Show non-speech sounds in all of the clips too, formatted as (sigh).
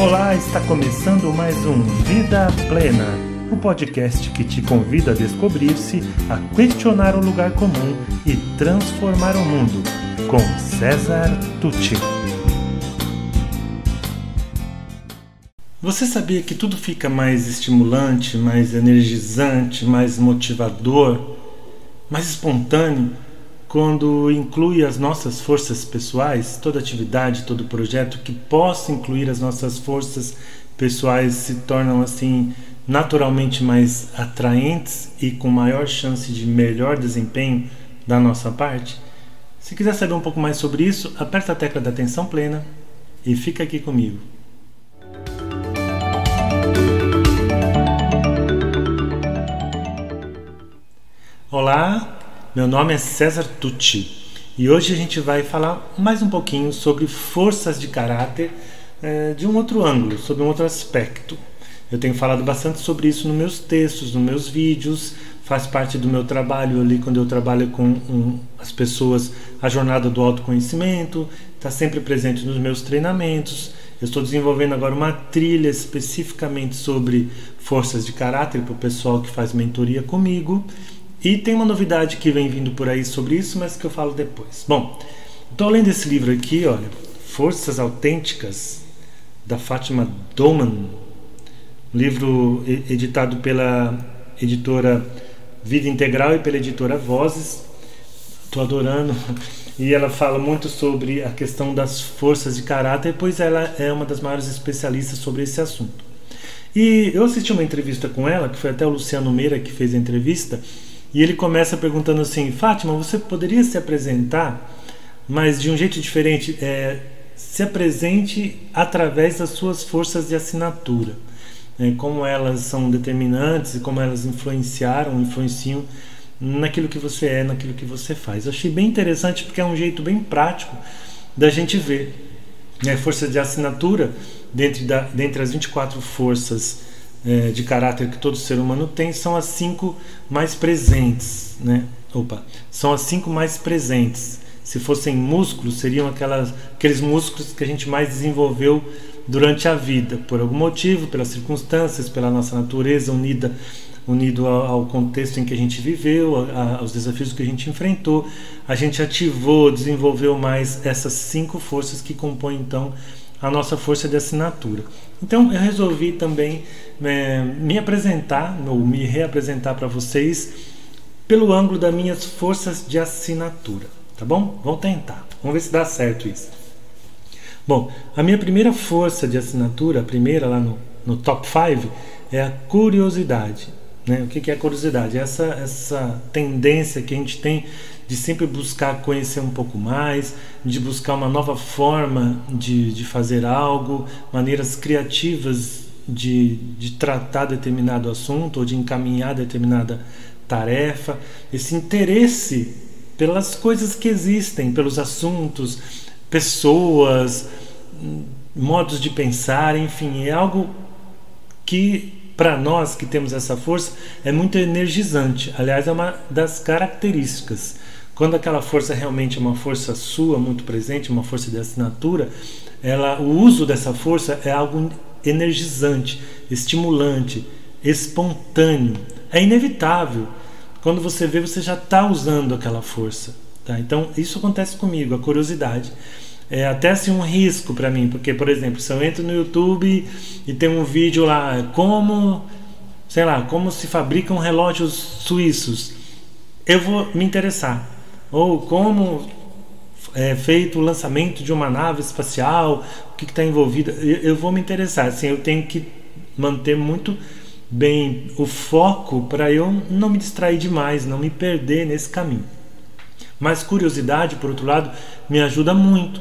Olá, está começando mais um Vida Plena, o podcast que te convida a descobrir-se, a questionar o lugar comum e transformar o mundo, com César Tucci. Você sabia que tudo fica mais estimulante, mais energizante, mais motivador, mais espontâneo quando inclui as nossas forças pessoais, toda atividade, todo projeto que possa incluir as nossas forças pessoais se tornam assim naturalmente mais atraentes e com maior chance de melhor desempenho da nossa parte? Se quiser saber um pouco mais sobre isso, aperta a tecla da atenção plena e fica aqui comigo. Olá, meu nome é César Tucci e hoje a gente vai falar mais um pouquinho sobre forças de caráter é, de um outro ângulo, sobre um outro aspecto. Eu tenho falado bastante sobre isso nos meus textos, nos meus vídeos, faz parte do meu trabalho ali quando eu trabalho com um, as pessoas a jornada do autoconhecimento, está sempre presente nos meus treinamentos. Eu estou desenvolvendo agora uma trilha especificamente sobre forças de caráter para o pessoal que faz mentoria comigo. E tem uma novidade que vem vindo por aí sobre isso, mas que eu falo depois. Bom, estou lendo esse livro aqui, olha, Forças Autênticas, da Fátima Doman, livro editado pela editora Vida Integral e pela editora Vozes. Estou adorando. E ela fala muito sobre a questão das forças de caráter, pois ela é uma das maiores especialistas sobre esse assunto. E eu assisti uma entrevista com ela, que foi até o Luciano Meira que fez a entrevista, e ele começa perguntando assim: Fátima, você poderia se apresentar, mas de um jeito diferente? É, se apresente através das suas forças de assinatura. É, como elas são determinantes e como elas influenciaram, influenciam naquilo que você é, naquilo que você faz. Eu achei bem interessante porque é um jeito bem prático da gente ver. Né? Força de assinatura, dentre, da, dentre as 24 forças é, de caráter que todo ser humano tem são as cinco mais presentes, né? Opa, são as cinco mais presentes. Se fossem músculos, seriam aquelas, aqueles músculos que a gente mais desenvolveu durante a vida, por algum motivo, pelas circunstâncias, pela nossa natureza unida, unido ao, contexto em que a gente viveu, aos desafios que a gente enfrentou, a gente ativou, desenvolveu mais essas cinco forças que compõem então a nossa força de assinatura. Então eu resolvi também é, me apresentar, ou me reapresentar para vocês pelo ângulo das minhas forças de assinatura, tá bom? Vamos tentar, vamos ver se dá certo isso. Bom, a minha primeira força de assinatura, a primeira lá no, no top 5, é a curiosidade. Né? O que é a curiosidade? Essa, essa tendência que a gente tem de sempre buscar conhecer um pouco mais, de buscar uma nova forma de, de fazer algo, maneiras criativas de, de tratar determinado assunto ou de encaminhar determinada tarefa, esse interesse pelas coisas que existem, pelos assuntos, pessoas, modos de pensar, enfim, é algo que para nós que temos essa força é muito energizante. Aliás, é uma das características quando aquela força realmente é uma força sua, muito presente, uma força de assinatura, ela, o uso dessa força é algo energizante, estimulante, espontâneo. É inevitável. Quando você vê, você já está usando aquela força. Tá? Então, isso acontece comigo, a curiosidade. É até assim um risco para mim, porque, por exemplo, se eu entro no YouTube e tem um vídeo lá, como, sei lá, como se fabricam relógios suíços, eu vou me interessar ou como é feito o lançamento de uma nave espacial, o que está envolvido. Eu, eu, vou me interessar, assim, eu tenho que manter muito bem o foco para eu não me distrair demais, não me perder nesse caminho. Mas curiosidade, por outro lado, me ajuda muito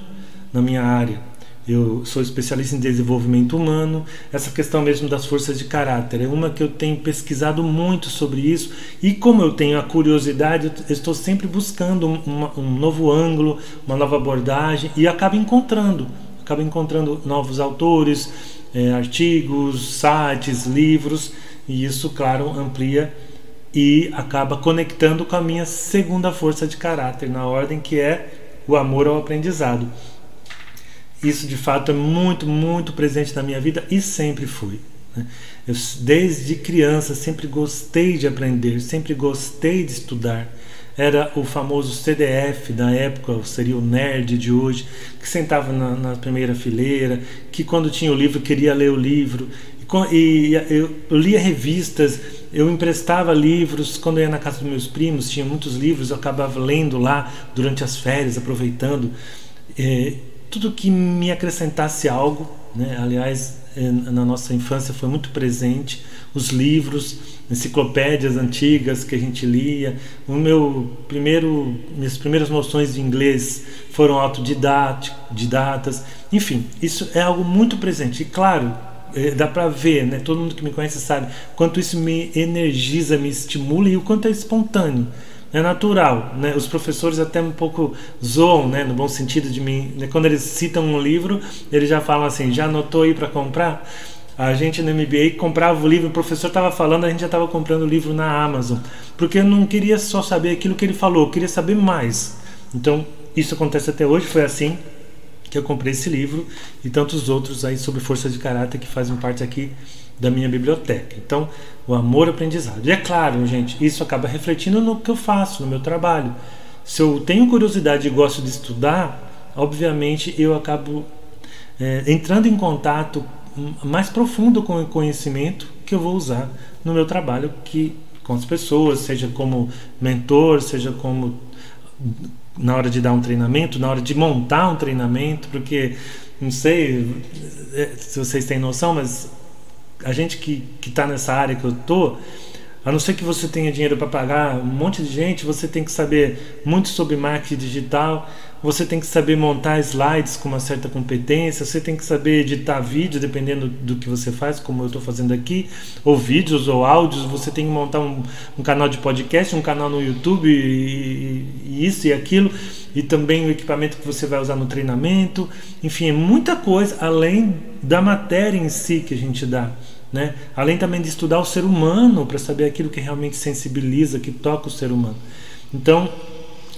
na minha área. Eu sou especialista em desenvolvimento humano, essa questão mesmo das forças de caráter é uma que eu tenho pesquisado muito sobre isso. E como eu tenho a curiosidade, eu estou sempre buscando uma, um novo ângulo, uma nova abordagem e acabo encontrando, acabo encontrando novos autores, é, artigos, sites, livros. E isso, claro, amplia e acaba conectando com a minha segunda força de caráter na ordem que é o amor ao aprendizado. Isso de fato é muito, muito presente na minha vida e sempre foi. Né? Eu, desde criança, sempre gostei de aprender, sempre gostei de estudar. Era o famoso CDF da época, seria o nerd de hoje, que sentava na, na primeira fileira, que quando tinha o livro queria ler o livro. E, e eu, eu lia revistas, eu emprestava livros. Quando eu ia na casa dos meus primos, tinha muitos livros, eu acabava lendo lá durante as férias, aproveitando. É, tudo que me acrescentasse algo, né? aliás, é, na nossa infância foi muito presente, os livros, enciclopédias antigas que a gente lia. O meu primeiro, minhas primeiras noções de inglês foram autodidatas. Enfim, isso é algo muito presente. E claro, é, dá para ver, né? Todo mundo que me conhece sabe quanto isso me energiza, me estimula e o quanto é espontâneo é natural, né? Os professores até um pouco zoam, né? No bom sentido de mim, né? quando eles citam um livro, eles já falam assim, já anotou aí para comprar? A gente no MBA comprava o livro, o professor estava falando, a gente já estava comprando o livro na Amazon, porque eu não queria só saber aquilo que ele falou, eu queria saber mais. Então, isso acontece até hoje, foi assim que eu comprei esse livro e tantos outros aí sobre força de caráter que fazem parte aqui da minha biblioteca. Então, o amor aprendizado. E é claro, gente, isso acaba refletindo no que eu faço, no meu trabalho. Se eu tenho curiosidade e gosto de estudar, obviamente eu acabo é, entrando em contato mais profundo com o conhecimento que eu vou usar no meu trabalho que com as pessoas, seja como mentor, seja como na hora de dar um treinamento, na hora de montar um treinamento, porque não sei é, se vocês têm noção, mas a gente que está nessa área que eu tô, a não ser que você tenha dinheiro para pagar um monte de gente, você tem que saber muito sobre marketing digital, você tem que saber montar slides com uma certa competência, você tem que saber editar vídeo, dependendo do que você faz, como eu estou fazendo aqui, ou vídeos ou áudios, você tem que montar um, um canal de podcast, um canal no YouTube, e, e isso e aquilo, e também o equipamento que você vai usar no treinamento, enfim, é muita coisa além da matéria em si que a gente dá. Né? Além também de estudar o ser humano para saber aquilo que realmente sensibiliza, que toca o ser humano. Então,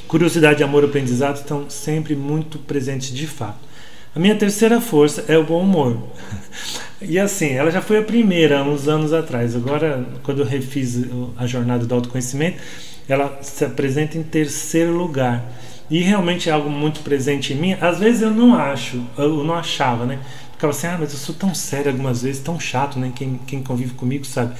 curiosidade, amor aprendizado estão sempre muito presentes de fato. A minha terceira força é o bom humor. (laughs) E assim, ela já foi a primeira há uns anos atrás. Agora, quando eu refiz a jornada do autoconhecimento, ela se apresenta em terceiro lugar. E realmente é algo muito presente em mim. Às vezes eu não acho, eu não achava, né? Ficava assim, ah, mas eu sou tão sério algumas vezes, tão chato, né? Quem, quem convive comigo sabe.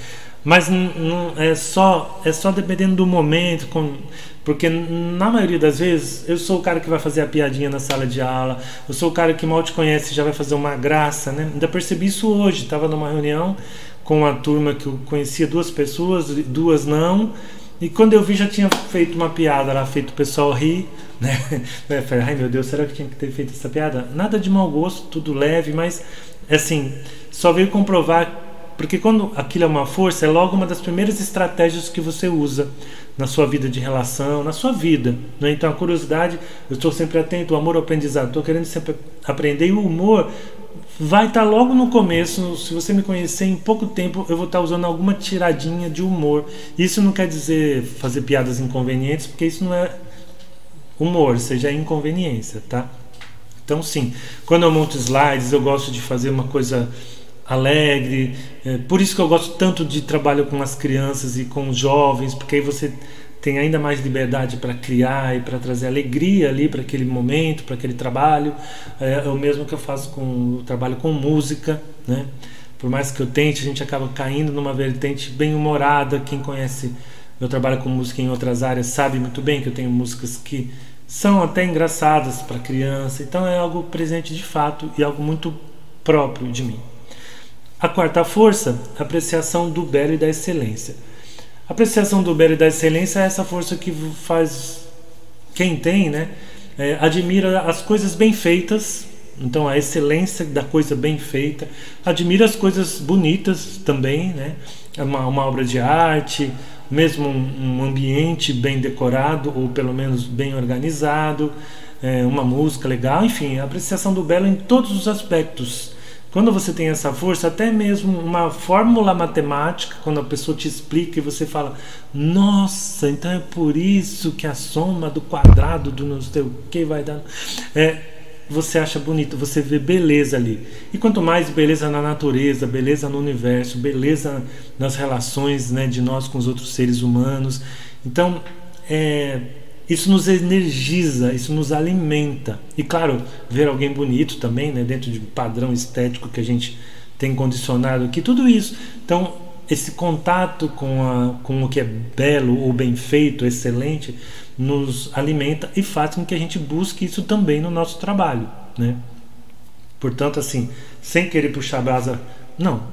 Mas não, é só é só dependendo do momento, com, porque na maioria das vezes eu sou o cara que vai fazer a piadinha na sala de aula, eu sou o cara que mal te conhece já vai fazer uma graça, né? Ainda percebi isso hoje, estava numa reunião com uma turma que eu conhecia duas pessoas, duas não, e quando eu vi já tinha feito uma piada lá, feito o pessoal rir. (laughs) Né? Eu falei, ai meu Deus, será que tinha que ter feito essa piada? Nada de mau gosto, tudo leve, mas assim, só veio comprovar. Porque quando aquilo é uma força, é logo uma das primeiras estratégias que você usa na sua vida de relação, na sua vida. Né? Então a curiosidade, eu estou sempre atento, o amor ao aprendizado, estou querendo sempre aprender. E o humor vai estar tá logo no começo. Se você me conhecer em pouco tempo, eu vou estar tá usando alguma tiradinha de humor. Isso não quer dizer fazer piadas inconvenientes, porque isso não é humor, seja inconveniência, tá? Então, sim, quando eu monto slides, eu gosto de fazer uma coisa alegre. É, por isso que eu gosto tanto de trabalho com as crianças e com os jovens, porque aí você tem ainda mais liberdade para criar e para trazer alegria ali para aquele momento, para aquele trabalho. É, é, o mesmo que eu faço com o trabalho com música, né? Por mais que eu tente, a gente acaba caindo numa vertente bem humorada. Quem conhece meu trabalho com música em outras áreas sabe muito bem que eu tenho músicas que são até engraçadas para criança, então é algo presente de fato e algo muito próprio de mim. A quarta força, apreciação do belo e da excelência. A apreciação do belo e da excelência é essa força que faz quem tem, né? É, admira as coisas bem feitas, então a excelência da coisa bem feita, admira as coisas bonitas também, né? Uma, uma obra de arte, mesmo um, um ambiente bem decorado ou pelo menos bem organizado, é, uma música legal, enfim, a apreciação do belo em todos os aspectos. Quando você tem essa força, até mesmo uma fórmula matemática, quando a pessoa te explica e você fala, nossa, então é por isso que a soma do quadrado do não sei o que vai dar. É, você acha bonito, você vê beleza ali. E quanto mais beleza na natureza, beleza no universo, beleza nas relações né, de nós com os outros seres humanos. Então, é, isso nos energiza, isso nos alimenta. E claro, ver alguém bonito também, né, dentro de um padrão estético que a gente tem condicionado aqui, tudo isso. Então, esse contato com, a, com o que é belo ou bem feito, excelente, nos alimenta e faz com que a gente busque isso também no nosso trabalho, né? Portanto, assim, sem querer puxar a brasa, não,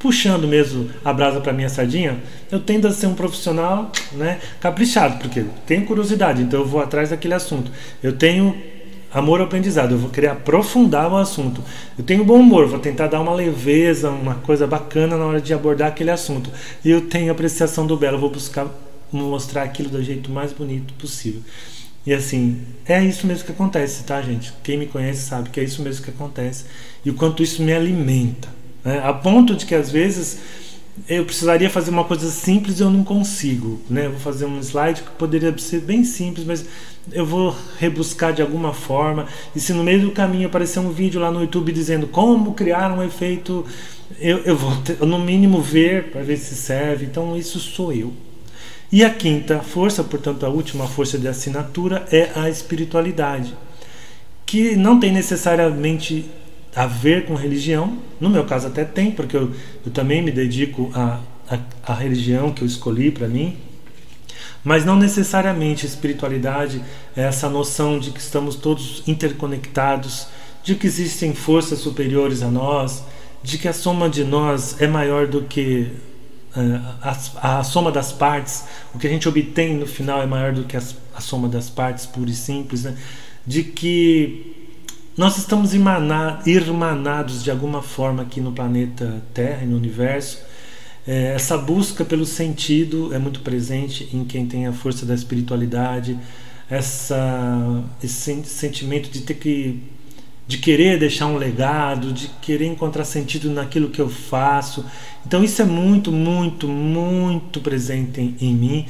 puxando mesmo a brasa para minha sardinha, eu tendo a ser um profissional, né, caprichado, porque tenho curiosidade, então eu vou atrás daquele assunto. Eu tenho amor ao aprendizado, eu vou querer aprofundar o assunto. Eu tenho bom humor, vou tentar dar uma leveza, uma coisa bacana na hora de abordar aquele assunto. E eu tenho apreciação do belo, eu vou buscar mostrar aquilo do jeito mais bonito possível. E assim, é isso mesmo que acontece, tá, gente? Quem me conhece sabe que é isso mesmo que acontece e o quanto isso me alimenta. Né? A ponto de que às vezes eu precisaria fazer uma coisa simples e eu não consigo. Né? Vou fazer um slide que poderia ser bem simples, mas eu vou rebuscar de alguma forma. E se no meio do caminho aparecer um vídeo lá no YouTube dizendo como criar um efeito, eu, eu vou ter, no mínimo ver para ver se serve. Então, isso sou eu. E a quinta força, portanto, a última força de assinatura é a espiritualidade, que não tem necessariamente a ver com religião. No meu caso, até tem, porque eu, eu também me dedico à a, a, a, religião que eu escolhi para mim, mas não necessariamente espiritualidade é essa noção de que estamos todos interconectados, de que existem forças superiores a nós, de que a soma de nós é maior do que uh, a, a, soma das partes, o que a gente obtém no final é maior do que a, a soma das partes, pura e simples, né? de que nós estamos irmanados de alguma forma aqui no planeta Terra e no universo é, essa busca pelo sentido é muito presente em quem tem a força da espiritualidade, essa, esse sentimento de ter que de querer deixar um legado, de querer encontrar sentido naquilo que eu faço. Então isso é muito, muito, muito presente em, em mim.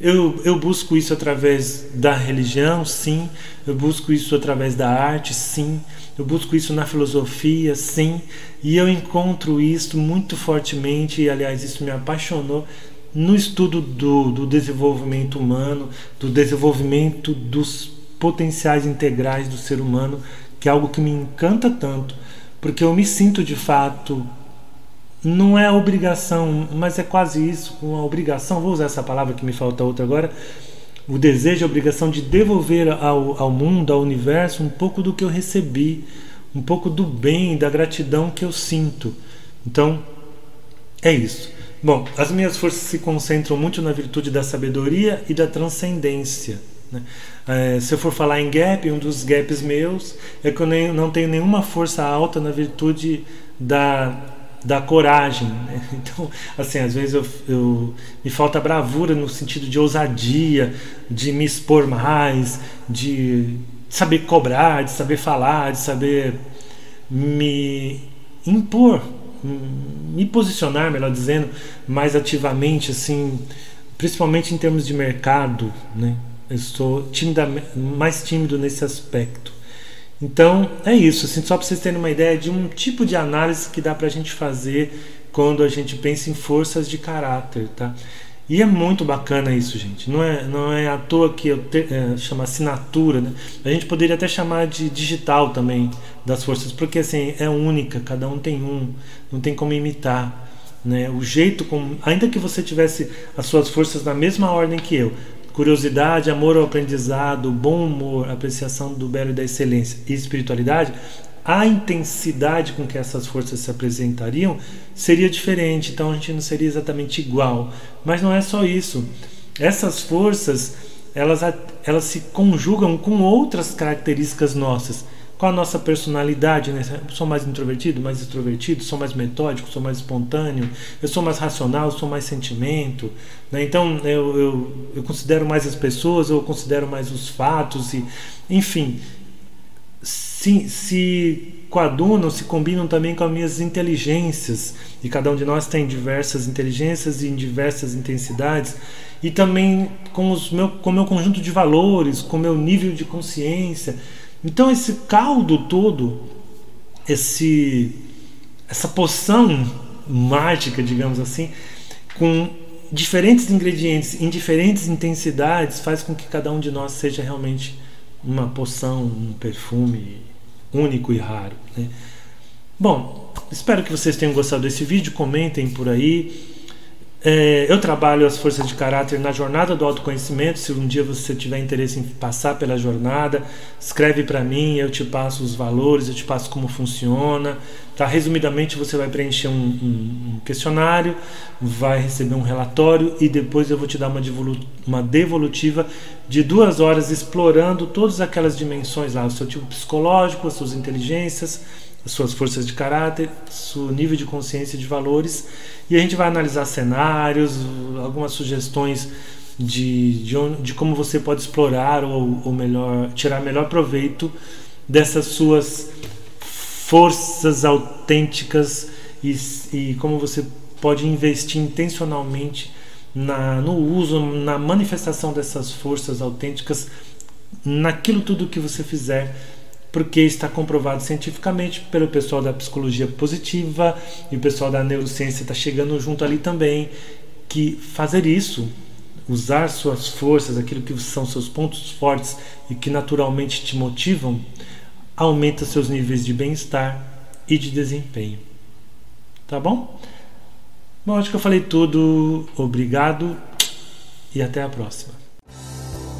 Eu, eu busco isso através da religião, sim. Eu busco isso através da arte, sim. Eu busco isso na filosofia, sim. E eu encontro isso muito fortemente, e aliás, isso me apaixonou no estudo do, do desenvolvimento humano, do desenvolvimento dos potenciais integrais do ser humano, que é algo que me encanta tanto, porque eu me sinto de fato não é obrigação, mas é quase isso, uma obrigação, vou usar essa palavra que me falta outra agora, o desejo, a obrigação de devolver ao, ao mundo, ao universo, um pouco do que eu recebi, um pouco do bem, da gratidão que eu sinto. Então, é isso. Bom, as minhas forças se concentram muito na virtude da sabedoria e da transcendência. Né? É, se eu for falar em gap, um dos gaps meus é que eu nem, não tenho nenhuma força alta na virtude da da coragem. Né? (laughs) Então, assim, às vezes eu, eu, me falta bravura no sentido de ousadia, de me expor mais, de saber cobrar, de saber falar, de saber me impor, me posicionar, melhor dizendo, mais ativamente, assim, principalmente em termos de mercado, né? Eu estou mais tímido nesse aspecto. Então é isso, assim, só para vocês terem uma ideia de um tipo de análise que dá para a gente fazer quando a gente pensa em forças de caráter, tá? E é muito bacana isso, gente. Não é, não é à toa que eu te, é, chama assinatura, né? A gente poderia até chamar de digital também das forças, porque assim é única, cada um tem um, não tem como imitar, né? O jeito como, ainda que você tivesse as suas forças na mesma ordem que eu, curiosidade, amor ao aprendizado, bom humor, apreciação do belo e da excelência e espiritualidade, a intensidade com que essas forças se apresentariam seria diferente, então a gente não seria exatamente igual. Mas não é só isso. Essas forças, elas, elas se conjugam com outras características nossas com a nossa personalidade, né? Sou mais introvertido, mais extrovertido, sou mais metódico, sou mais espontâneo, eu sou mais racional, sou mais sentimento, né? Então eu, eu, eu considero mais as pessoas, eu considero mais os fatos e, enfim, se, se coadunam, se combinam também com as minhas inteligências e cada um de nós tem diversas inteligências e em diversas intensidades e também com os meu conjunto de valores, com meu nível de consciência Então esse caldo todo, esse essa poção mágica, digamos assim, com diferentes ingredientes em diferentes intensidades, faz com que cada um de nós seja realmente uma poção, um perfume único e raro. Né? Bom, espero que vocês tenham gostado desse vídeo, comentem por aí. É, eu trabalho as forças de caráter na jornada do autoconhecimento. Se um dia você tiver interesse em passar pela jornada, escreve para mim, eu te passo os valores, eu te passo como funciona. Tá? Resumidamente, você vai preencher um, um, um questionário, vai receber um relatório e depois eu vou te dar uma, uma devolutiva de duas horas explorando todas aquelas dimensões lá, o seu tipo psicológico, as suas inteligências as suas forças de caráter, seu nível de consciência de valores. E a gente vai analisar cenários, algumas sugestões de, de, onde, de como você pode explorar ou, ou melhor tirar melhor proveito dessas suas forças autênticas e, e como você pode investir intencionalmente na, no uso, na manifestação dessas forças autênticas naquilo tudo que você fizer porque está comprovado cientificamente pelo pessoal da psicologia positiva e o pessoal da neurociência está chegando junto ali também, que fazer isso, usar suas forças, aquilo que são seus pontos fortes e que naturalmente te motivam, aumenta seus níveis de bem-estar e de desempenho. Tá bom? Bom, acho que eu falei tudo. Obrigado e até a próxima.